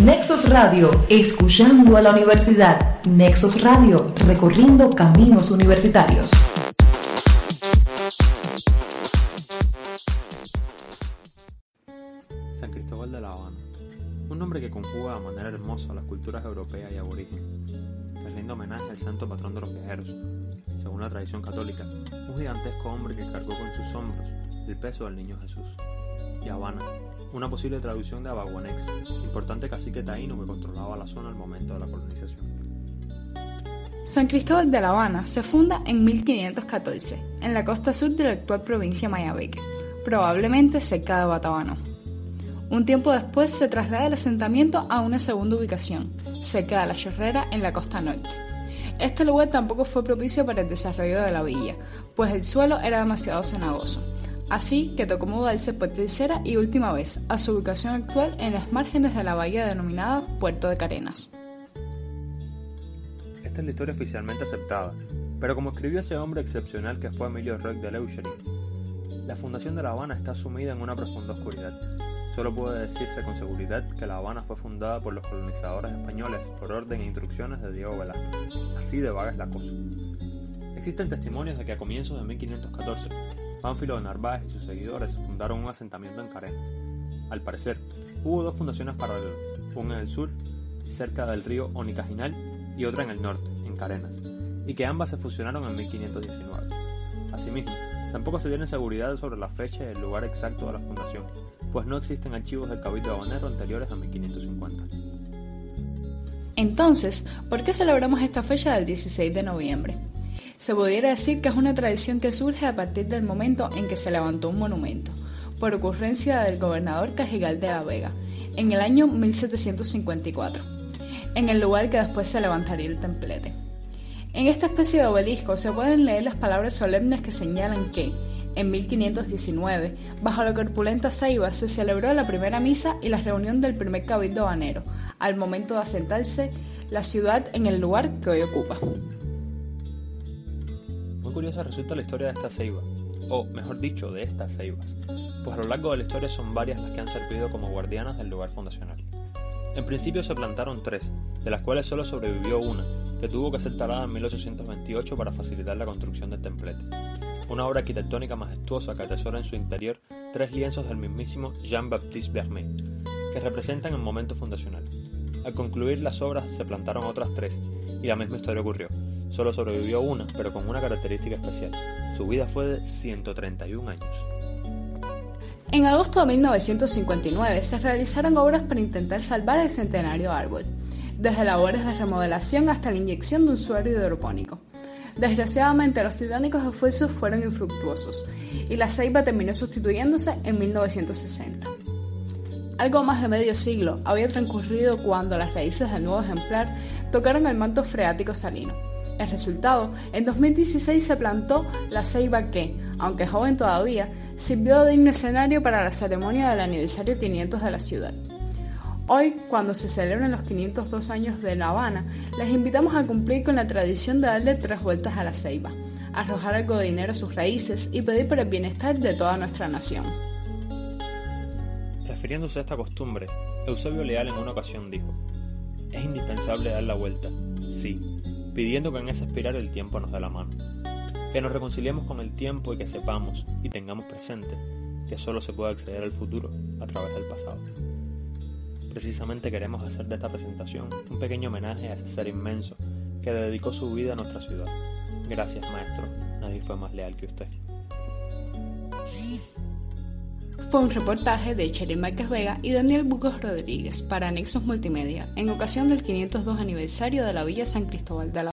Nexos Radio, escuchando a la universidad. Nexos Radio, recorriendo caminos universitarios. San Cristóbal de La Habana, un nombre que conjuga de manera hermosa las culturas europeas y aborigen, que rinde homenaje al santo patrón de los viajeros, según la tradición católica, un gigantesco hombre que cargó con sus hombros el peso del niño Jesús. Y Habana, una posible traducción de Abaguanex, importante cacique taíno que controlaba la zona al momento de la colonización. San Cristóbal de La Habana se funda en 1514, en la costa sur de la actual provincia Mayabeque, probablemente cerca de Batabano. Un tiempo después se traslada el asentamiento a una segunda ubicación, cerca de la Chorrera en la costa norte. Este lugar tampoco fue propicio para el desarrollo de la villa, pues el suelo era demasiado cenagoso, así que tocó mudarse por tercera y última vez a su ubicación actual en las márgenes de la bahía denominada Puerto de Carenas. Esta es la historia oficialmente aceptada, pero como escribió ese hombre excepcional que fue Emilio Roig de Leuchery, la fundación de La Habana está sumida en una profunda oscuridad. Solo puede decirse con seguridad que La Habana fue fundada por los colonizadores españoles por orden e instrucciones de Diego Velázquez. Así de vaga la cosa. Existen testimonios de que a comienzos de 1514, Pánfilo de Narváez y sus seguidores fundaron un asentamiento en Carenas. Al parecer, hubo dos fundaciones paralelas, una en el sur, cerca del río Onicajinal, y otra en el norte, en Carenas, y que ambas se fusionaron en 1519. Asimismo, tampoco se tiene seguridad sobre la fecha y el lugar exacto de la fundación, pues no existen archivos del Cabildo Habanero anteriores a 1550. Entonces, ¿por qué celebramos esta fecha del 16 de noviembre? Se pudiera decir que es una tradición que surge a partir del momento en que se levantó un monumento, por ocurrencia del gobernador Cajigal de la Vega, en el año 1754, en el lugar que después se levantaría el templete. En esta especie de obelisco se pueden leer las palabras solemnes que señalan que, en 1519, bajo la corpulenta ceiba se celebró la primera misa y la reunión del primer cabildo habanero, al momento de asentarse la ciudad en el lugar que hoy ocupa. Curiosa resulta la historia de esta ceiba, o mejor dicho, de estas ceibas, pues a lo largo de la historia son varias las que han servido como guardianas del lugar fundacional. En principio se plantaron tres, de las cuales solo sobrevivió una, que tuvo que ser talada en 1828 para facilitar la construcción del templete. Una obra arquitectónica majestuosa que atesora en su interior tres lienzos del mismísimo Jean-Baptiste Bermet, que representan el momento fundacional. Al concluir las obras se plantaron otras tres, y la misma historia ocurrió. Solo sobrevivió una, pero con una característica especial. Su vida fue de 131 años. En agosto de 1959 se realizaron obras para intentar salvar el centenario árbol, desde labores de remodelación hasta la inyección de un suero hidropónico. Desgraciadamente los titánicos esfuerzos fueron infructuosos y la ceiba terminó sustituyéndose en 1960. Algo más de medio siglo había transcurrido cuando las raíces del nuevo ejemplar tocaron el manto freático salino. El resultado, en 2016 se plantó la ceiba que, aunque joven todavía, sirvió de digno escenario para la ceremonia del aniversario 500 de la ciudad. Hoy, cuando se celebran los 502 años de La Habana, les invitamos a cumplir con la tradición de darle tres vueltas a la ceiba, arrojar algo de dinero a sus raíces y pedir por el bienestar de toda nuestra nación. Refiriéndose a esta costumbre, Eusebio Leal en una ocasión dijo, es indispensable dar la vuelta, sí, pidiendo que en ese espiral el tiempo nos dé la mano, que nos reconciliemos con el tiempo y que sepamos y tengamos presente que solo se puede acceder al futuro a través del pasado. Precisamente queremos hacer de esta presentación un pequeño homenaje a ese ser inmenso que dedicó su vida a nuestra ciudad. Gracias, maestro. Nadie fue más leal que usted. Fue un reportaje de Cheryl Márquez Vega y Daniel Bucos Rodríguez para Nexos Multimedia en ocasión del 502 aniversario de la Villa San Cristóbal de la